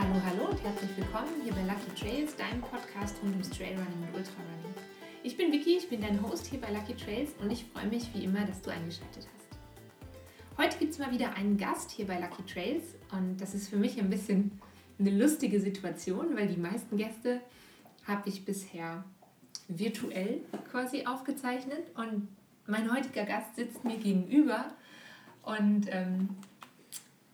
Hallo, hallo und herzlich willkommen hier bei Lucky Trails, deinem Podcast rund ums Trailrunning und Ultrarunning. Ich bin Vicky, ich bin dein Host hier bei Lucky Trails und ich freue mich wie immer, dass du eingeschaltet hast. Heute gibt es mal wieder einen Gast hier bei Lucky Trails und das ist für mich ein bisschen eine lustige Situation, weil die meisten Gäste habe ich bisher virtuell quasi aufgezeichnet und mein heutiger Gast sitzt mir gegenüber und ähm,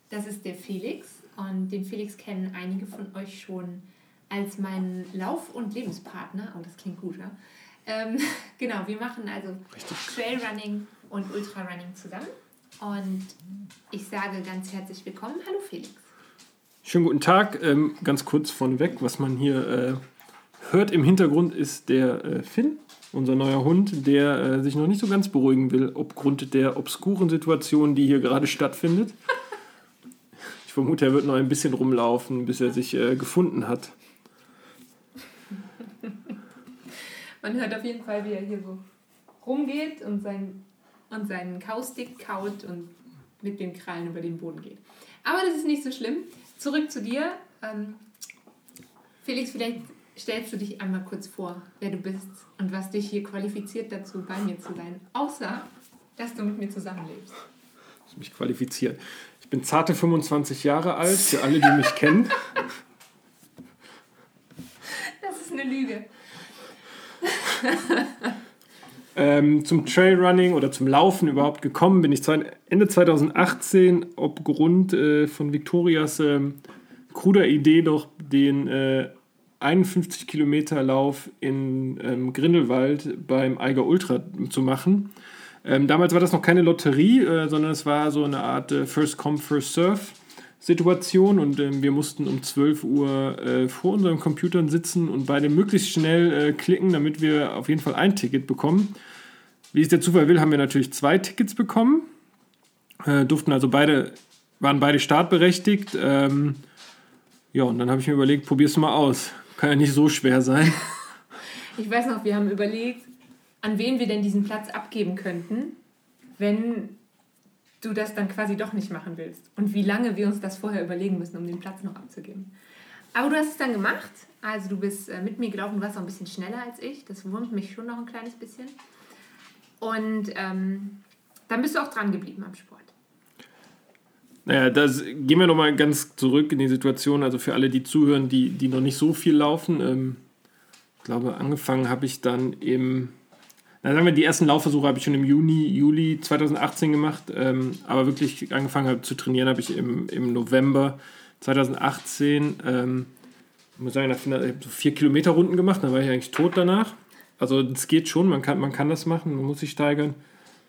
das ist der Felix und den Felix kennen einige von euch schon als meinen Lauf- und Lebenspartner. Oh, das klingt gut, ja? Ähm, genau, wir machen also Trailrunning und Ultrarunning zusammen. Und ich sage ganz herzlich willkommen. Hallo Felix. Schönen guten Tag. Ähm, ganz kurz vorneweg, was man hier äh, hört im Hintergrund ist der äh, Finn, unser neuer Hund, der äh, sich noch nicht so ganz beruhigen will, aufgrund der obskuren Situation, die hier gerade stattfindet. Ich vermute, er wird noch ein bisschen rumlaufen, bis er sich äh, gefunden hat. Man hört auf jeden Fall, wie er hier so rumgeht und, sein, und seinen Kaustick kaut und mit den Krallen über den Boden geht. Aber das ist nicht so schlimm. Zurück zu dir. Ähm, Felix, vielleicht stellst du dich einmal kurz vor, wer du bist und was dich hier qualifiziert dazu, bei mir zu sein. Außer, dass du mit mir zusammenlebst. Das mich qualifiziert. Ich bin zarte 25 Jahre alt, für alle, die mich kennen. Das ist eine Lüge. ähm, zum Trailrunning oder zum Laufen überhaupt gekommen bin ich Ende 2018 aufgrund äh, von Victorias äh, kruder Idee, doch den äh, 51 Kilometer Lauf in ähm, Grindelwald beim Eiger Ultra zu machen. Ähm, damals war das noch keine Lotterie, äh, sondern es war so eine Art äh, First Come, First Serve Situation und ähm, wir mussten um 12 Uhr äh, vor unseren Computern sitzen und beide möglichst schnell äh, klicken, damit wir auf jeden Fall ein Ticket bekommen. Wie es der Zufall will, haben wir natürlich zwei Tickets bekommen, äh, durften also beide, waren beide startberechtigt. Ähm, ja, und dann habe ich mir überlegt, probier's mal aus. Kann ja nicht so schwer sein. Ich weiß noch, wir haben überlegt, an wen wir denn diesen Platz abgeben könnten, wenn du das dann quasi doch nicht machen willst. Und wie lange wir uns das vorher überlegen müssen, um den Platz noch abzugeben. Aber du hast es dann gemacht. Also du bist äh, mit mir gelaufen, du warst auch ein bisschen schneller als ich. Das wurmt mich schon noch ein kleines bisschen. Und ähm, dann bist du auch dran geblieben am Sport. Naja, das, gehen wir nochmal ganz zurück in die Situation. Also für alle, die zuhören, die, die noch nicht so viel laufen. Ähm, ich glaube, angefangen habe ich dann im, na sagen wir, die ersten Laufversuche habe ich schon im Juni, Juli 2018 gemacht. Ähm, aber wirklich angefangen habe zu trainieren habe ich im, im November 2018. Ähm, muss sagen, ich habe so vier Kilometer Runden gemacht, dann war ich eigentlich tot danach. Also es geht schon, man kann, man kann das machen, man muss sich steigern.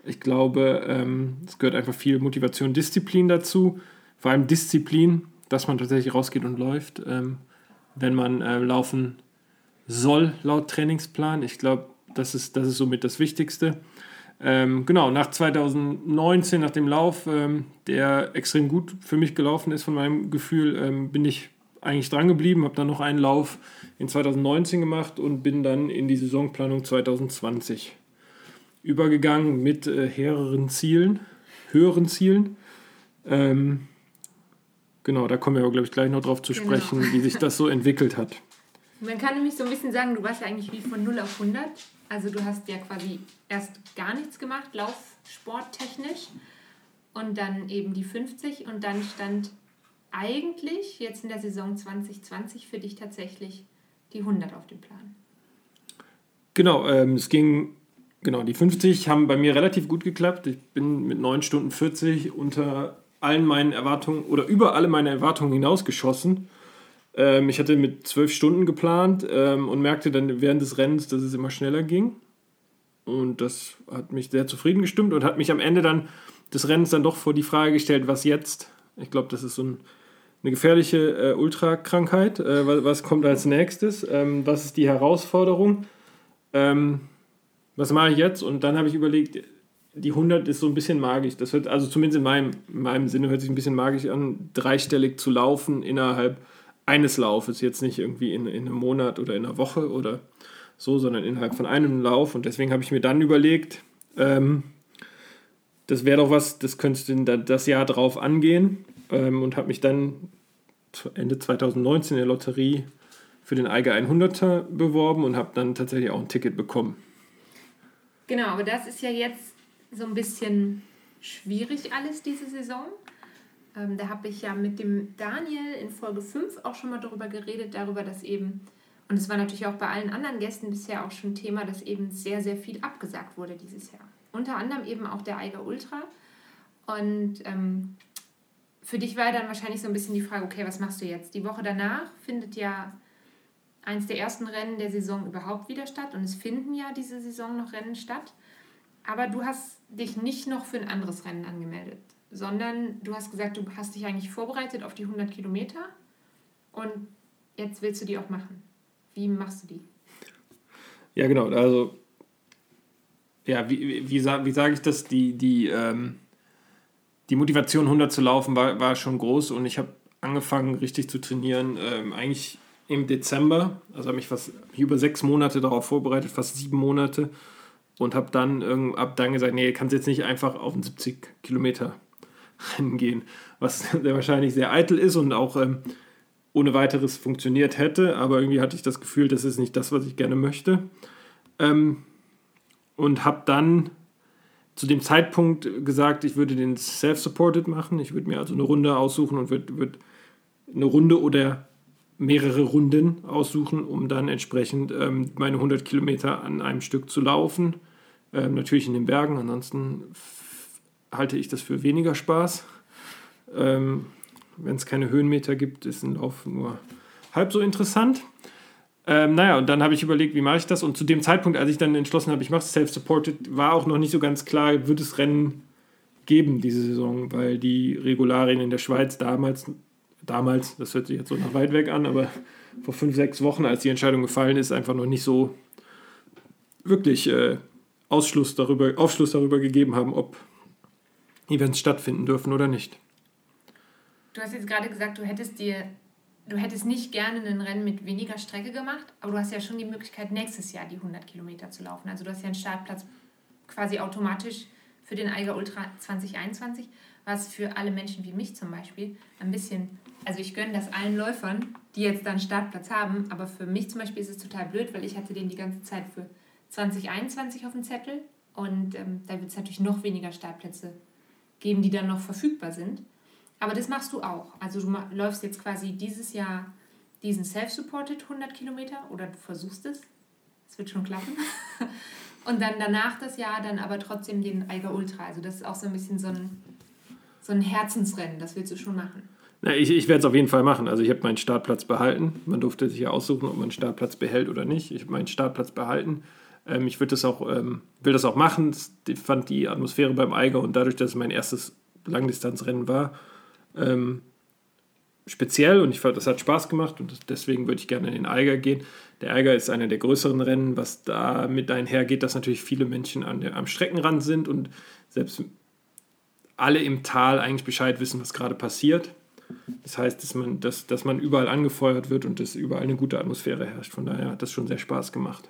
Ich glaube, ähm, es gehört einfach viel Motivation, Disziplin dazu. Vor allem Disziplin, dass man tatsächlich rausgeht und läuft, ähm, wenn man äh, laufen soll, laut Trainingsplan. Ich glaube, das ist, das ist somit das Wichtigste. Ähm, genau, nach 2019, nach dem Lauf, ähm, der extrem gut für mich gelaufen ist, von meinem Gefühl, ähm, bin ich eigentlich dran geblieben, habe dann noch einen Lauf in 2019 gemacht und bin dann in die Saisonplanung 2020 übergegangen mit äh, höheren Zielen, höheren Zielen. Ähm, genau, da kommen wir aber, glaube ich, gleich noch drauf zu genau. sprechen, wie sich das so entwickelt hat. Man kann nämlich so ein bisschen sagen, du warst ja eigentlich wie von 0 auf 100. Also du hast ja quasi erst gar nichts gemacht, Laufsporttechnisch. Und dann eben die 50. Und dann stand eigentlich jetzt in der Saison 2020 für dich tatsächlich die 100 auf dem Plan. Genau, ähm, es ging Genau, die 50 haben bei mir relativ gut geklappt. Ich bin mit 9 Stunden 40 unter allen meinen Erwartungen oder über alle meine Erwartungen hinausgeschossen. Ähm, ich hatte mit 12 Stunden geplant ähm, und merkte dann während des Rennens, dass es immer schneller ging. Und das hat mich sehr zufrieden gestimmt und hat mich am Ende dann des Rennens dann doch vor die Frage gestellt, was jetzt? Ich glaube, das ist so ein, eine gefährliche äh, Ultrakrankheit. Äh, was, was, kommt als nächstes? Ähm, was ist die Herausforderung? Ähm, was mache ich jetzt? Und dann habe ich überlegt, die 100 ist so ein bisschen magisch. Das wird, also zumindest in meinem, in meinem Sinne hört sich ein bisschen magisch an, dreistellig zu laufen innerhalb eines Laufes. Jetzt nicht irgendwie in, in einem Monat oder in einer Woche oder so, sondern innerhalb von einem Lauf. Und deswegen habe ich mir dann überlegt, ähm, das wäre doch was, das könnte das Jahr drauf angehen. Ähm, und habe mich dann Ende 2019 in der Lotterie für den Eiger 100er beworben und habe dann tatsächlich auch ein Ticket bekommen. Genau, aber das ist ja jetzt so ein bisschen schwierig alles diese Saison. Ähm, da habe ich ja mit dem Daniel in Folge 5 auch schon mal darüber geredet, darüber, dass eben, und es war natürlich auch bei allen anderen Gästen bisher auch schon Thema, dass eben sehr, sehr viel abgesagt wurde dieses Jahr. Unter anderem eben auch der Eiger Ultra. Und ähm, für dich war dann wahrscheinlich so ein bisschen die Frage, okay, was machst du jetzt? Die Woche danach findet ja eins der ersten Rennen der Saison überhaupt wieder statt und es finden ja diese Saison noch Rennen statt. Aber du hast dich nicht noch für ein anderes Rennen angemeldet, sondern du hast gesagt, du hast dich eigentlich vorbereitet auf die 100 Kilometer und jetzt willst du die auch machen. Wie machst du die? Ja, genau. Also, ja, wie, wie, wie, sage ich das? Die, die, ähm, die Motivation, 100 zu laufen, war, war schon groß und ich habe angefangen, richtig zu trainieren. Ähm, eigentlich im Dezember, also habe mich fast über sechs Monate darauf vorbereitet, fast sieben Monate und habe dann ab dann gesagt, nee, kannst jetzt nicht einfach auf ein 70 Kilometer Rennen gehen, was sehr wahrscheinlich sehr eitel ist und auch ähm, ohne weiteres funktioniert hätte, aber irgendwie hatte ich das Gefühl, das ist nicht das, was ich gerne möchte. Ähm, und habe dann zu dem Zeitpunkt gesagt, ich würde den Self-Supported machen. Ich würde mir also eine Runde aussuchen und würde würd eine Runde oder mehrere Runden aussuchen, um dann entsprechend ähm, meine 100 Kilometer an einem Stück zu laufen. Ähm, natürlich in den Bergen, ansonsten halte ich das für weniger Spaß. Ähm, Wenn es keine Höhenmeter gibt, ist ein Lauf nur halb so interessant. Ähm, naja, und dann habe ich überlegt, wie mache ich das? Und zu dem Zeitpunkt, als ich dann entschlossen habe, ich mache es self-supported, war auch noch nicht so ganz klar, wird es Rennen geben diese Saison, weil die Regularien in der Schweiz damals damals, das hört sich jetzt so nach weit weg an, aber vor fünf, sechs Wochen, als die Entscheidung gefallen ist, einfach noch nicht so wirklich äh, Ausschluss darüber, Aufschluss darüber gegeben haben, ob Events stattfinden dürfen oder nicht. Du hast jetzt gerade gesagt, du hättest dir, du hättest nicht gerne ein Rennen mit weniger Strecke gemacht, aber du hast ja schon die Möglichkeit, nächstes Jahr die 100 Kilometer zu laufen. Also du hast ja einen Startplatz quasi automatisch für den Eiger Ultra 2021 was für alle Menschen wie mich zum Beispiel ein bisschen, also ich gönne das allen Läufern, die jetzt dann Startplatz haben, aber für mich zum Beispiel ist es total blöd, weil ich hatte den die ganze Zeit für 2021 auf dem Zettel und ähm, da wird es natürlich noch weniger Startplätze geben, die dann noch verfügbar sind. Aber das machst du auch. Also du läufst jetzt quasi dieses Jahr diesen Self-Supported 100 Kilometer oder du versuchst es. Es wird schon klappen. Und dann danach das Jahr dann aber trotzdem den Eiger Ultra. Also das ist auch so ein bisschen so ein so ein Herzensrennen, das willst du schon machen. Na, ich ich werde es auf jeden Fall machen. Also ich habe meinen Startplatz behalten. Man durfte sich ja aussuchen, ob man einen Startplatz behält oder nicht. Ich habe meinen Startplatz behalten. Ähm, ich das auch, ähm, will das auch machen. Ich fand die Atmosphäre beim Eiger und dadurch, dass es mein erstes Langdistanzrennen war, ähm, speziell und ich fand, das hat Spaß gemacht und deswegen würde ich gerne in den Eiger gehen. Der Eiger ist einer der größeren Rennen, was da mit einhergeht, dass natürlich viele Menschen an der, am Streckenrand sind und selbst alle im Tal eigentlich Bescheid wissen, was gerade passiert. Das heißt, dass man, dass, dass man überall angefeuert wird und dass überall eine gute Atmosphäre herrscht. Von daher hat das schon sehr Spaß gemacht.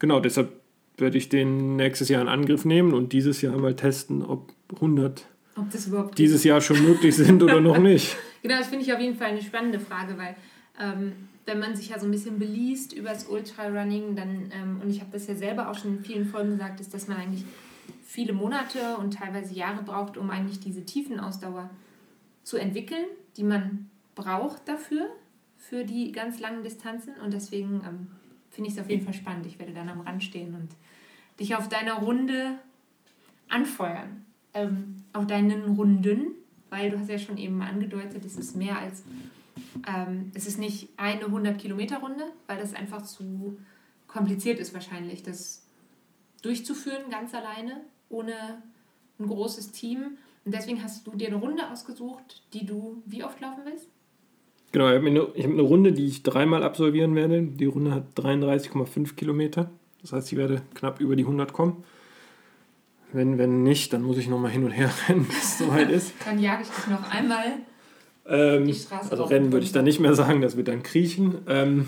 Genau, deshalb werde ich den nächstes Jahr in Angriff nehmen und dieses Jahr mal testen, ob 100 ob dieses Jahr schon möglich sind oder noch nicht. Genau, das finde ich auf jeden Fall eine spannende Frage, weil ähm, wenn man sich ja so ein bisschen beliest über das Ultrarunning, dann, ähm, und ich habe das ja selber auch schon in vielen Folgen gesagt, ist, dass man eigentlich viele Monate und teilweise Jahre braucht, um eigentlich diese Tiefenausdauer zu entwickeln, die man braucht dafür, für die ganz langen Distanzen. Und deswegen ähm, finde ich es auf jeden Fall spannend. Ich werde dann am Rand stehen und dich auf deiner Runde anfeuern. Ähm, auf deinen Runden, weil du hast ja schon eben angedeutet, es ist mehr als, ähm, es ist nicht eine 100 Kilometer Runde, weil das einfach zu kompliziert ist wahrscheinlich, das durchzuführen ganz alleine ohne ein großes Team. Und deswegen hast du dir eine Runde ausgesucht, die du wie oft laufen willst? Genau, ich habe eine, hab eine Runde, die ich dreimal absolvieren werde. Die Runde hat 33,5 Kilometer. Das heißt, ich werde knapp über die 100 kommen. Wenn, wenn nicht, dann muss ich nochmal hin und her rennen, bis es soweit ist. dann jage ich dich noch einmal ähm, die Straße Also rennen würde ich dann nicht mehr sagen, das wird dann kriechen. Ähm,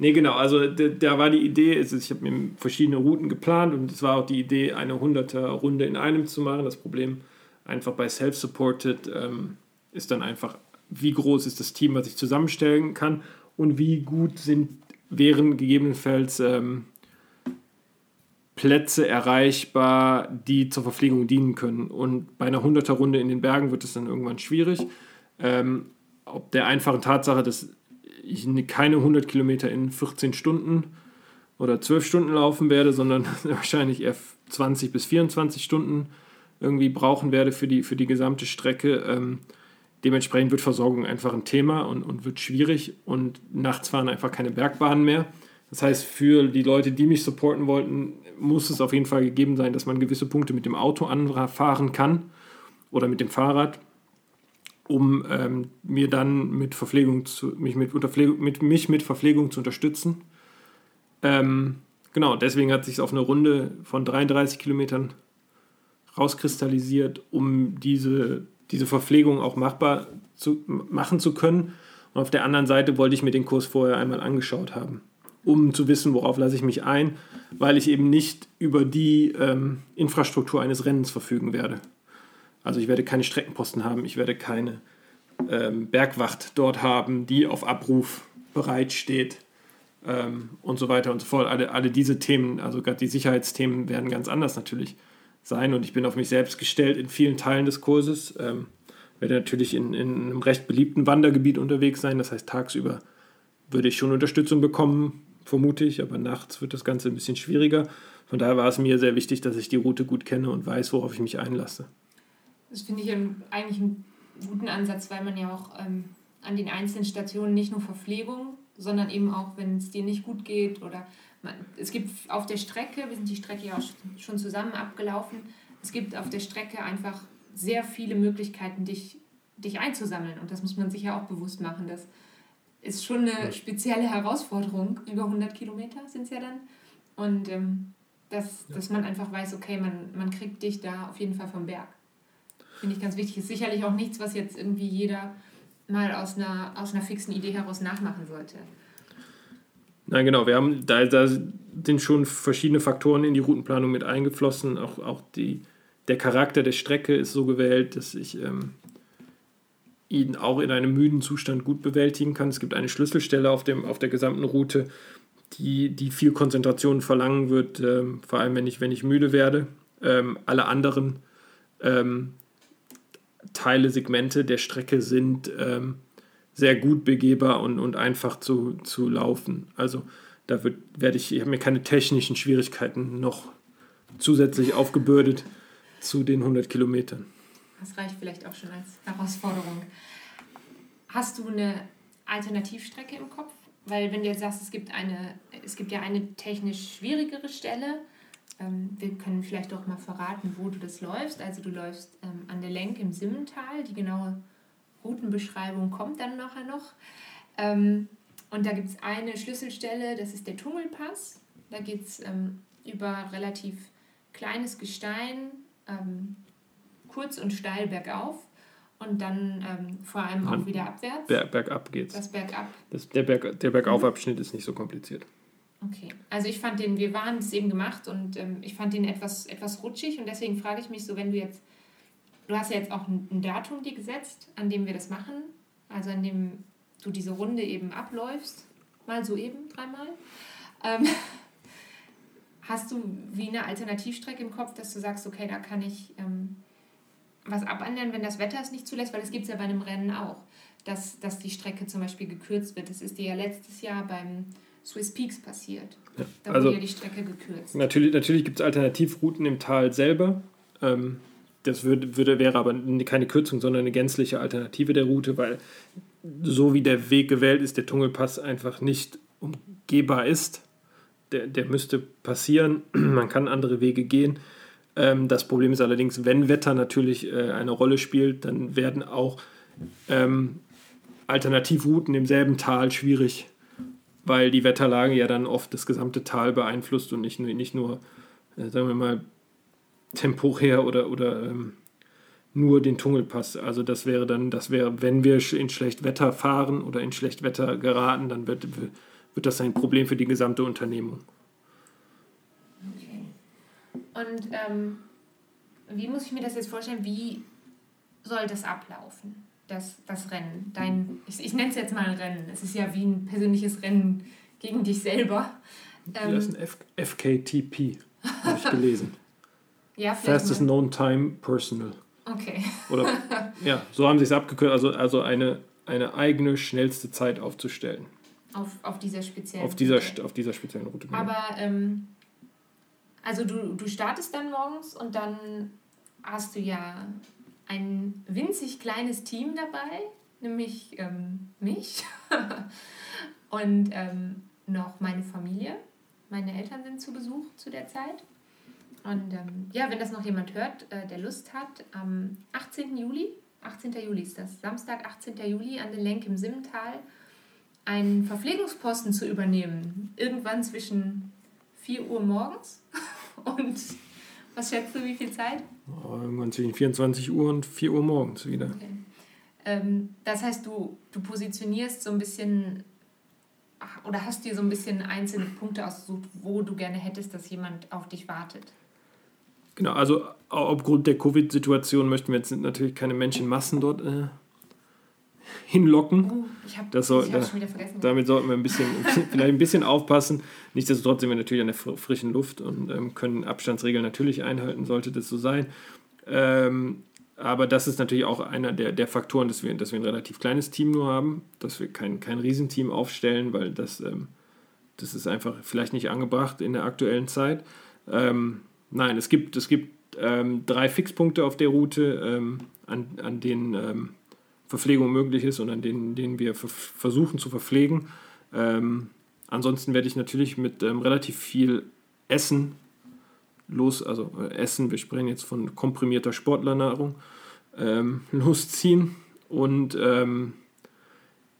Nee, genau. Also da war die Idee, ich habe mir verschiedene Routen geplant und es war auch die Idee, eine 100er Runde in einem zu machen. Das Problem einfach bei Self-Supported ähm, ist dann einfach wie groß ist das Team, was ich zusammenstellen kann und wie gut sind, wären gegebenenfalls ähm, Plätze erreichbar, die zur Verpflegung dienen können. Und bei einer 100er Runde in den Bergen wird es dann irgendwann schwierig. Ähm, ob der einfachen Tatsache, dass ich keine 100 Kilometer in 14 Stunden oder 12 Stunden laufen werde, sondern wahrscheinlich eher 20 bis 24 Stunden irgendwie brauchen werde für die, für die gesamte Strecke. Ähm, dementsprechend wird Versorgung einfach ein Thema und, und wird schwierig und nachts fahren einfach keine Bergbahnen mehr. Das heißt, für die Leute, die mich supporten wollten, muss es auf jeden Fall gegeben sein, dass man gewisse Punkte mit dem Auto anfahren kann oder mit dem Fahrrad, um ähm, mir dann mit Verpflegung zu, mich mit, mit, mich mit Verpflegung zu unterstützen. Ähm, genau, deswegen hat sich auf eine Runde von 33 Kilometern rauskristallisiert, um diese, diese Verpflegung auch machbar zu machen zu können. Und auf der anderen Seite wollte ich mir den Kurs vorher einmal angeschaut haben um zu wissen, worauf lasse ich mich ein, weil ich eben nicht über die ähm, Infrastruktur eines Rennens verfügen werde. Also ich werde keine Streckenposten haben, ich werde keine ähm, Bergwacht dort haben, die auf Abruf bereitsteht ähm, und so weiter und so fort. Alle, alle diese Themen, also gerade die Sicherheitsthemen werden ganz anders natürlich sein und ich bin auf mich selbst gestellt in vielen Teilen des Kurses. Ähm, werde natürlich in, in einem recht beliebten Wandergebiet unterwegs sein, das heißt tagsüber würde ich schon Unterstützung bekommen, vermute ich, aber nachts wird das Ganze ein bisschen schwieriger. Von daher war es mir sehr wichtig, dass ich die Route gut kenne und weiß, worauf ich mich einlasse. Das finde ich eigentlich einen guten Ansatz, weil man ja auch ähm, an den einzelnen Stationen nicht nur Verpflegung, sondern eben auch, wenn es dir nicht gut geht oder man, es gibt auf der Strecke, wir sind die Strecke ja auch schon zusammen abgelaufen, es gibt auf der Strecke einfach sehr viele Möglichkeiten, dich, dich einzusammeln und das muss man sich ja auch bewusst machen, dass ist schon eine spezielle Herausforderung. Über 100 Kilometer sind es ja dann. Und ähm, dass, ja. dass man einfach weiß, okay, man, man kriegt dich da auf jeden Fall vom Berg. Finde ich ganz wichtig. Ist sicherlich auch nichts, was jetzt irgendwie jeder mal aus einer, aus einer fixen Idee heraus nachmachen sollte. Nein, genau. Wir haben, da, da sind schon verschiedene Faktoren in die Routenplanung mit eingeflossen. Auch, auch die, der Charakter der Strecke ist so gewählt, dass ich ähm, ihn auch in einem müden Zustand gut bewältigen kann. Es gibt eine Schlüsselstelle auf, dem, auf der gesamten Route, die, die viel Konzentration verlangen wird, ähm, vor allem wenn ich, wenn ich müde werde. Ähm, alle anderen ähm, Teile, Segmente der Strecke sind ähm, sehr gut begehbar und, und einfach zu, zu laufen. Also da wird, werde ich, ich habe mir keine technischen Schwierigkeiten noch zusätzlich aufgebürdet zu den 100 Kilometern. Das reicht vielleicht auch schon als Herausforderung. Hast du eine Alternativstrecke im Kopf? Weil wenn du jetzt sagst, es gibt, eine, es gibt ja eine technisch schwierigere Stelle, ähm, wir können vielleicht auch mal verraten, wo du das läufst. Also du läufst ähm, an der Lenk im Simmental. Die genaue Routenbeschreibung kommt dann nachher noch. Ähm, und da gibt es eine Schlüsselstelle, das ist der Tummelpass. Da geht es ähm, über relativ kleines Gestein, ähm, kurz und steil bergauf und dann ähm, vor allem auch wieder abwärts. Berg, bergab geht's. Das Bergab. Das, der, Berg, der Bergaufabschnitt mhm. ist nicht so kompliziert. Okay, also ich fand den, wir waren es eben gemacht und ähm, ich fand den etwas, etwas rutschig und deswegen frage ich mich so, wenn du jetzt, du hast ja jetzt auch ein, ein Datum dir gesetzt, an dem wir das machen, also an dem du diese Runde eben abläufst, mal so eben dreimal. Ähm, hast du wie eine Alternativstrecke im Kopf, dass du sagst, okay, da kann ich ähm, was abändern, wenn das Wetter es nicht zulässt, weil das gibt es ja bei einem Rennen auch, dass, dass die Strecke zum Beispiel gekürzt wird. Das ist dir ja letztes Jahr beim Swiss Peaks passiert. Ja, da also wurde ja die Strecke gekürzt. Natürlich, natürlich gibt es Alternativrouten im Tal selber. Ähm, das würde, würde, wäre aber keine Kürzung, sondern eine gänzliche Alternative der Route, weil so wie der Weg gewählt ist, der Tungelpass einfach nicht umgehbar ist. Der, der müsste passieren. Man kann andere Wege gehen. Ähm, das Problem ist allerdings, wenn Wetter natürlich äh, eine Rolle spielt, dann werden auch ähm, Alternativrouten im selben Tal schwierig, weil die Wetterlage ja dann oft das gesamte Tal beeinflusst und nicht, nicht nur, äh, sagen wir mal, temporär oder, oder ähm, nur den Tungelpass. Also das wäre dann, das wäre, wenn wir in schlecht Wetter fahren oder in schlecht Wetter geraten, dann wird, wird das ein Problem für die gesamte Unternehmung. Und ähm, wie muss ich mir das jetzt vorstellen? Wie soll das ablaufen? Das, das Rennen? Dein, ich, ich nenne es jetzt mal ein Rennen. Es ist ja wie ein persönliches Rennen gegen dich selber. Ähm, das ist ein F FKTP, habe ich gelesen. ja, Fastest Known Time Personal. Okay. Oder, ja, so haben sie es abgekürzt, also, also eine, eine eigene schnellste Zeit aufzustellen. Auf, auf dieser speziellen auf dieser, Route. Auf dieser speziellen Route. Genau. Aber, ähm, also du, du startest dann morgens und dann hast du ja ein winzig kleines Team dabei, nämlich ähm, mich und ähm, noch meine Familie. Meine Eltern sind zu Besuch zu der Zeit. Und ähm, ja, wenn das noch jemand hört, äh, der Lust hat, am 18. Juli, 18. Juli ist das, Samstag, 18. Juli an den Lenk im Simmental, einen Verpflegungsposten zu übernehmen. Irgendwann zwischen 4 Uhr morgens und was schätzt du, wie viel Zeit? Oh, irgendwann zwischen 24 Uhr und 4 Uhr morgens wieder. Okay. Ähm, das heißt, du, du positionierst so ein bisschen oder hast dir so ein bisschen einzelne Punkte ausgesucht, wo du gerne hättest, dass jemand auf dich wartet? Genau, also aufgrund der Covid-Situation möchten wir jetzt natürlich keine Menschenmassen dort äh, hinlocken. Oh, ich habe das soll, da, schon wieder vergessen. Damit sollten wir ein bisschen, vielleicht ein bisschen aufpassen. Nichtsdestotrotz sind wir natürlich an der frischen Luft und ähm, können Abstandsregeln natürlich einhalten, sollte das so sein. Ähm, aber das ist natürlich auch einer der, der Faktoren, dass wir, dass wir ein relativ kleines Team nur haben, dass wir kein, kein Riesenteam aufstellen, weil das, ähm, das ist einfach vielleicht nicht angebracht in der aktuellen Zeit. Ähm, nein, es gibt, es gibt ähm, drei Fixpunkte auf der Route, ähm, an, an denen ähm, Verpflegung möglich ist und an denen, denen wir versuchen zu verpflegen. Ähm, ansonsten werde ich natürlich mit relativ viel Essen los, also äh, Essen, wir sprechen jetzt von komprimierter Sportlernahrung, ähm, losziehen und ähm,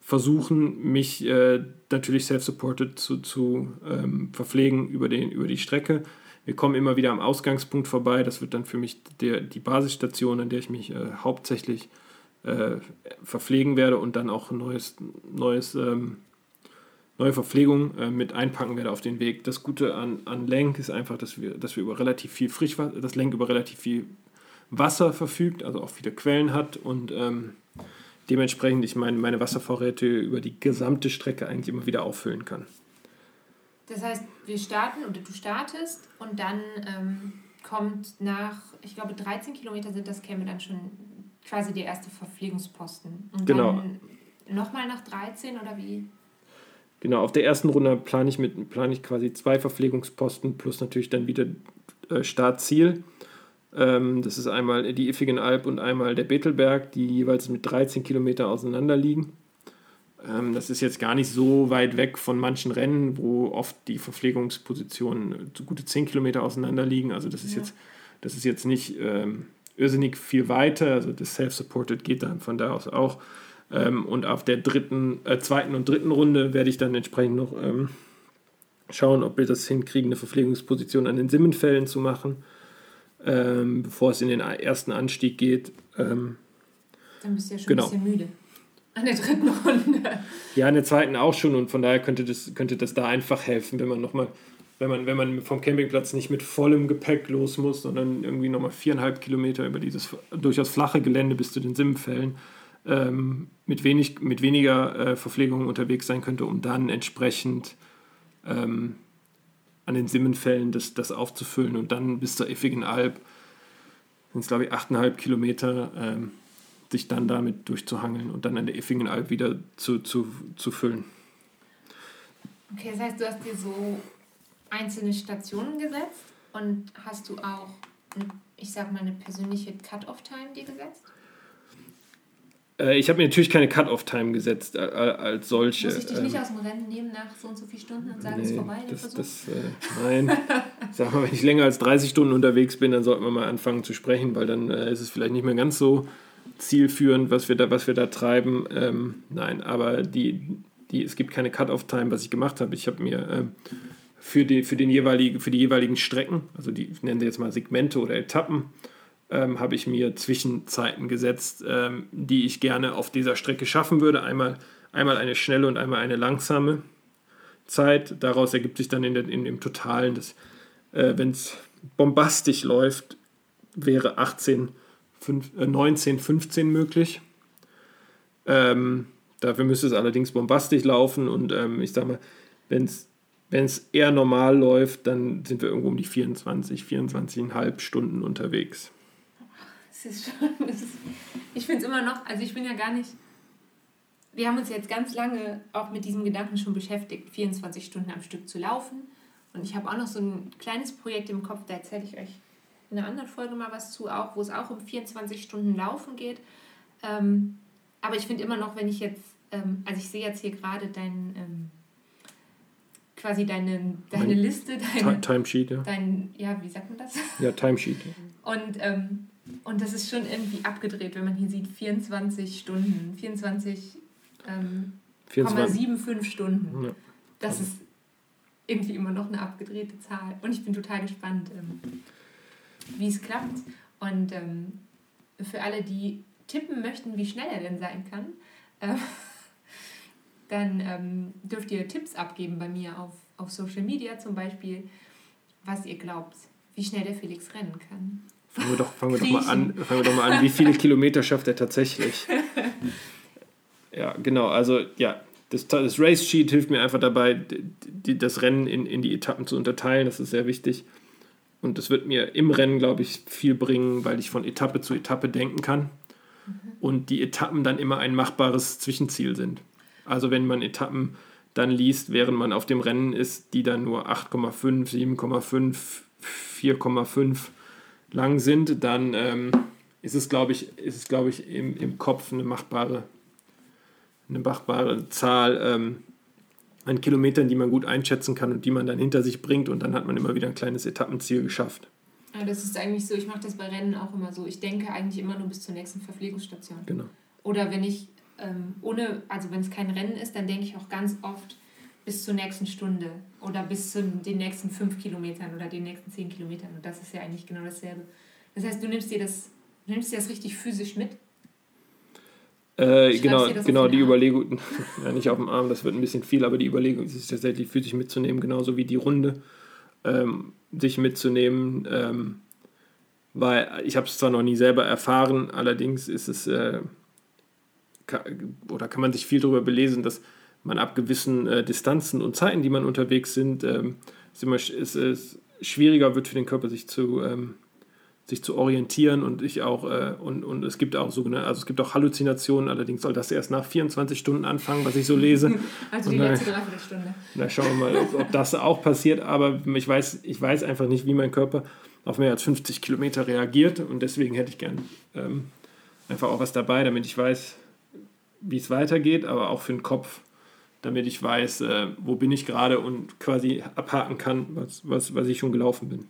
versuchen, mich äh, natürlich self-supported zu, zu ähm, verpflegen über, den, über die Strecke. Wir kommen immer wieder am Ausgangspunkt vorbei. Das wird dann für mich der, die Basisstation, an der ich mich äh, hauptsächlich äh, verpflegen werde und dann auch neues, neues ähm, neue Verpflegung äh, mit einpacken werde auf den Weg. Das Gute an, an Lenk ist einfach, dass wir, dass wir über relativ viel Frischwasser, das Lenk über relativ viel Wasser verfügt, also auch viele Quellen hat und ähm, dementsprechend ich meine, meine Wasservorräte über die gesamte Strecke eigentlich immer wieder auffüllen kann. Das heißt, wir starten oder du startest und dann ähm, kommt nach, ich glaube 13 Kilometer sind das, käme dann schon quasi der erste Verpflegungsposten. Und genau. nochmal nach 13 oder wie? Genau, auf der ersten Runde plane ich, mit, plane ich quasi zwei Verpflegungsposten plus natürlich dann wieder äh, Startziel. Ähm, das ist einmal die Iffigenalb und einmal der Betelberg, die jeweils mit 13 Kilometer auseinander liegen. Ähm, das ist jetzt gar nicht so weit weg von manchen Rennen, wo oft die Verpflegungspositionen so gute 10 Kilometer auseinander liegen. Also das ist ja. jetzt, das ist jetzt nicht ähm, irrsinnig viel weiter. Also das Self-Supported geht dann von da aus auch. Ähm, und auf der dritten, äh, zweiten und dritten Runde werde ich dann entsprechend noch ähm, schauen, ob wir das hinkriegen, eine Verpflegungsposition an den Simmenfällen zu machen, ähm, bevor es in den ersten Anstieg geht. Ähm, dann bist du ja schon genau. ein bisschen müde. An der dritten Runde. Ja, an der zweiten auch schon und von daher könnte das, könnte das da einfach helfen, wenn man nochmal, wenn man, wenn man vom Campingplatz nicht mit vollem Gepäck los muss, sondern irgendwie nochmal viereinhalb Kilometer über dieses durchaus flache Gelände bis zu den Simmenfällen ähm, mit, wenig, mit weniger äh, Verpflegung unterwegs sein könnte, um dann entsprechend ähm, an den Simmenfällen das, das aufzufüllen und dann bis zur Effigen Alb sind es glaube ich 8,5 Kilometer, ähm, sich dann damit durchzuhangeln und dann an der Effingen Alb wieder zu, zu, zu füllen. Okay, das heißt, du hast dir so einzelne Stationen gesetzt und hast du auch, ich sag mal, eine persönliche Cut-Off-Time dir gesetzt? Äh, ich habe mir natürlich keine Cut-Off-Time gesetzt äh, als solche. Muss ich dich nicht ähm, aus dem Rennen nehmen nach so und so vielen Stunden und sagen, nee, es ist vorbei, das, das äh, Nein. Sag mal, wenn ich länger als 30 Stunden unterwegs bin, dann sollten wir mal anfangen zu sprechen, weil dann äh, ist es vielleicht nicht mehr ganz so zielführend, was wir da, was wir da treiben. Ähm, nein, aber die, die, es gibt keine Cut-Off-Time, was ich gemacht habe. Ich habe mir ähm, für, die, für, den jeweiligen, für die jeweiligen Strecken, also die nennen sie jetzt mal Segmente oder Etappen, ähm, habe ich mir Zwischenzeiten gesetzt, ähm, die ich gerne auf dieser Strecke schaffen würde. Einmal, einmal eine schnelle und einmal eine langsame Zeit. Daraus ergibt sich dann in, der, in dem Totalen, äh, wenn es bombastisch läuft, wäre 18, 5, äh, 19, 15 möglich. Ähm, dafür müsste es allerdings bombastisch laufen und ähm, ich sag mal, wenn es eher normal läuft, dann sind wir irgendwo um die 24, 24,5 Stunden unterwegs. Das ist schon, das ist, ich finde es immer noch, also ich bin ja gar nicht, wir haben uns jetzt ganz lange auch mit diesem Gedanken schon beschäftigt, 24 Stunden am Stück zu laufen. Und ich habe auch noch so ein kleines Projekt im Kopf, da erzähle ich euch in einer anderen Folge mal was zu, auch, wo es auch um 24 Stunden Laufen geht. Ähm, aber ich finde immer noch, wenn ich jetzt, ähm, also ich sehe jetzt hier gerade dein, ähm, quasi deine, deine Liste, deine, Timesheet, ja. Dein, ja, wie sagt man das? Ja, Timesheet. Und, ähm, und das ist schon irgendwie abgedreht, wenn man hier sieht 24 Stunden, 24,75 ähm, Stunden. Ja. Das ist irgendwie immer noch eine abgedrehte Zahl. Und ich bin total gespannt, ähm, wie es klappt. Und ähm, für alle, die tippen möchten, wie schnell er denn sein kann, äh, dann ähm, dürft ihr Tipps abgeben bei mir auf, auf Social Media zum Beispiel, was ihr glaubt, wie schnell der Felix rennen kann. Fangen wir doch, fangen wir doch, mal, an, fangen wir doch mal an, wie viele Kilometer schafft er tatsächlich? ja, genau, also ja, das, das Race Sheet hilft mir einfach dabei, die, das Rennen in, in die Etappen zu unterteilen, das ist sehr wichtig. Und das wird mir im Rennen, glaube ich, viel bringen, weil ich von Etappe zu Etappe denken kann. Mhm. Und die Etappen dann immer ein machbares Zwischenziel sind. Also wenn man Etappen dann liest, während man auf dem Rennen ist, die dann nur 8,5, 7,5, 4,5 lang sind, dann ähm, ist es, glaube ich, ist es, glaube ich, im, im Kopf eine machbare, eine machbare Zahl ähm, an Kilometern, die man gut einschätzen kann und die man dann hinter sich bringt und dann hat man immer wieder ein kleines Etappenziel geschafft. Ja, das ist eigentlich so, ich mache das bei Rennen auch immer so. Ich denke eigentlich immer nur bis zur nächsten Verpflegungsstation. Genau. Oder wenn ich ähm, ohne, also wenn es kein Rennen ist, dann denke ich auch ganz oft bis zur nächsten Stunde oder bis zu den nächsten fünf Kilometern oder den nächsten zehn Kilometern. Und das ist ja eigentlich genau dasselbe. Das heißt, du nimmst dir das, du nimmst dir das richtig physisch mit. Äh, genau, genau die Überlegung, ja, nicht auf dem Arm, das wird ein bisschen viel, aber die Überlegung ist tatsächlich physisch mitzunehmen, genauso wie die Runde ähm, sich mitzunehmen. Ähm, weil ich habe es zwar noch nie selber erfahren, allerdings ist es äh, oder kann man sich viel darüber belesen, dass man ab gewissen äh, Distanzen und Zeiten, die man unterwegs sind, ähm, ist immer ist, ist schwieriger wird für den Körper sich zu ähm, sich zu orientieren und ich auch äh, und, und es gibt auch sogenannte also es gibt auch Halluzinationen allerdings soll das erst nach 24 Stunden anfangen was ich so lese. Also die und, letzte Dreiviertelstunde. Na schauen wir mal ob, ob, das auch passiert aber ich weiß ich weiß einfach nicht wie mein Körper auf mehr als 50 Kilometer reagiert und deswegen hätte ich gern ähm, einfach auch was dabei damit ich weiß wie es weitergeht, aber auch für den Kopf, damit ich weiß, äh, wo bin ich gerade und quasi abhaken kann, was, was, was ich schon gelaufen bin.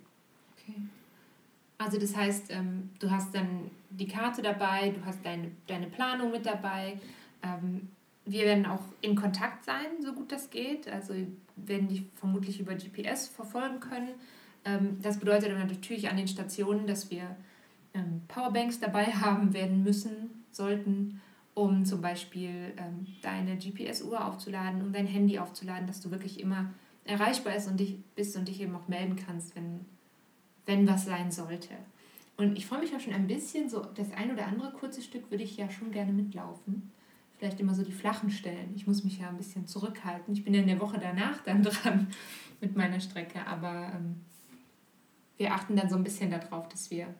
Okay. Also das heißt, ähm, du hast dann die Karte dabei, du hast deine, deine Planung mit dabei. Ähm, wir werden auch in Kontakt sein, so gut das geht. Also werden dich vermutlich über GPS verfolgen können. Ähm, das bedeutet dann natürlich an den Stationen, dass wir ähm, Powerbanks dabei haben werden müssen, sollten um zum Beispiel ähm, deine GPS-Uhr aufzuladen, um dein Handy aufzuladen, dass du wirklich immer erreichbar ist und dich, bist und dich eben auch melden kannst, wenn, wenn was sein sollte. Und ich freue mich auch schon ein bisschen, so das ein oder andere kurze Stück würde ich ja schon gerne mitlaufen. Vielleicht immer so die flachen Stellen. Ich muss mich ja ein bisschen zurückhalten. Ich bin ja in der Woche danach dann dran mit meiner Strecke, aber ähm, wir achten dann so ein bisschen darauf, dass wir,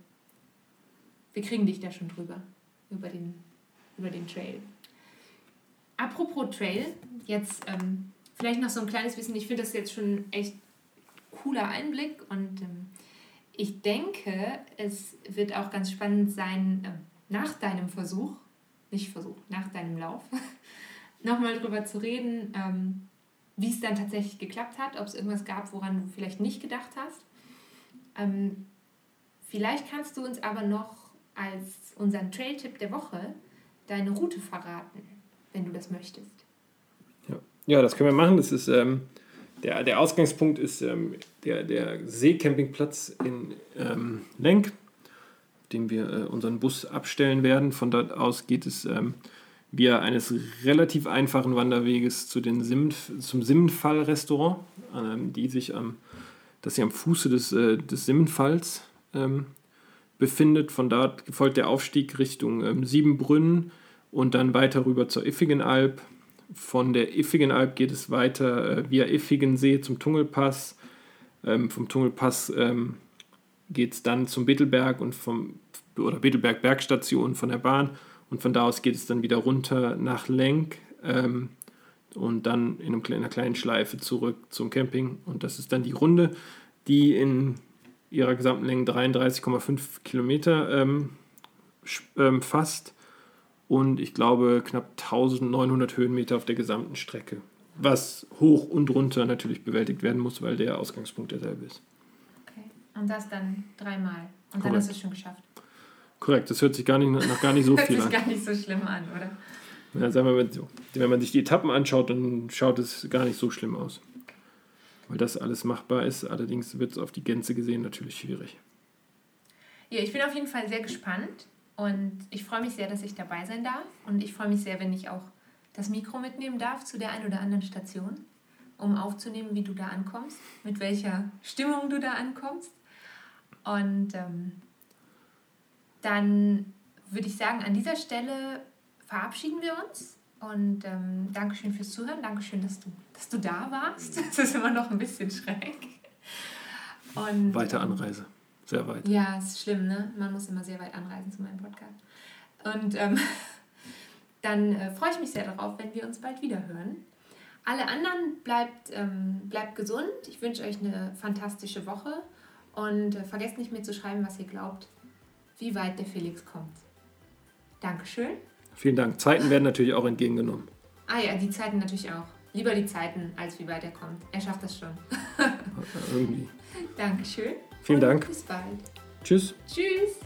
wir kriegen dich da schon drüber, über den über den Trail. Apropos Trail, jetzt ähm, vielleicht noch so ein kleines Wissen. Ich finde das jetzt schon echt cooler Einblick und ähm, ich denke, es wird auch ganz spannend sein, äh, nach deinem Versuch, nicht Versuch, nach deinem Lauf, nochmal drüber zu reden, ähm, wie es dann tatsächlich geklappt hat, ob es irgendwas gab, woran du vielleicht nicht gedacht hast. Ähm, vielleicht kannst du uns aber noch als unseren Trail-Tipp der Woche deine Route verraten, wenn du das möchtest. Ja, ja das können wir machen. Das ist, ähm, der, der Ausgangspunkt ist ähm, der, der Seecampingplatz in ähm, Lenk, auf dem wir äh, unseren Bus abstellen werden. Von dort aus geht es ähm, via eines relativ einfachen Wanderweges zu den Sim, zum Simmenfall-Restaurant, ähm, die sich am, das sich am Fuße des, äh, des Simmenfalls ähm, befindet. Von dort folgt der Aufstieg Richtung ähm, Siebenbrünnen und dann weiter rüber zur Iffigenalb. Von der Iffigenalb geht es weiter äh, via Iffigensee zum Tungelpass. Ähm, vom Tungelpass ähm, geht es dann zum Bittelberg und vom oder Bittelberg Bergstation von der Bahn und von da aus geht es dann wieder runter nach Lenk ähm, und dann in einer kleinen Schleife zurück zum Camping und das ist dann die Runde, die in ihrer gesamten Länge 33,5 Kilometer ähm, ähm, fasst und ich glaube knapp 1900 Höhenmeter auf der gesamten Strecke, was hoch und runter natürlich bewältigt werden muss, weil der Ausgangspunkt derselbe ist. Okay. Und das dann dreimal. Und Korrekt. dann hast du es schon geschafft. Korrekt, das hört sich gar nicht, noch gar nicht so viel an. Das hört sich gar nicht so schlimm an, oder? Ja, sagen wir mal so. Wenn man sich die Etappen anschaut, dann schaut es gar nicht so schlimm aus. Weil das alles machbar ist, allerdings wird es auf die Gänze gesehen natürlich schwierig. Ja, ich bin auf jeden Fall sehr gespannt. Und ich freue mich sehr, dass ich dabei sein darf. Und ich freue mich sehr, wenn ich auch das Mikro mitnehmen darf zu der einen oder anderen Station, um aufzunehmen, wie du da ankommst, mit welcher Stimmung du da ankommst. Und ähm, dann würde ich sagen, an dieser Stelle verabschieden wir uns. Und ähm, Dankeschön fürs Zuhören. Dankeschön, dass du, dass du da warst. Das ist immer noch ein bisschen schräg. Und, Weite Anreise. Sehr weit. Ja, ist schlimm, ne? Man muss immer sehr weit anreisen zu meinem Podcast. Und ähm, dann äh, freue ich mich sehr darauf, wenn wir uns bald wieder hören. Alle anderen bleibt, ähm, bleibt gesund. Ich wünsche euch eine fantastische Woche und äh, vergesst nicht mir zu schreiben, was ihr glaubt, wie weit der Felix kommt. Dankeschön. Vielen Dank. Zeiten werden natürlich auch entgegengenommen. Ah ja, die Zeiten natürlich auch. Lieber die Zeiten, als wie weit er kommt. Er schafft das schon. Irgendwie. Dankeschön. Vielen Dank. Bis bald. Tschüss. Tschüss.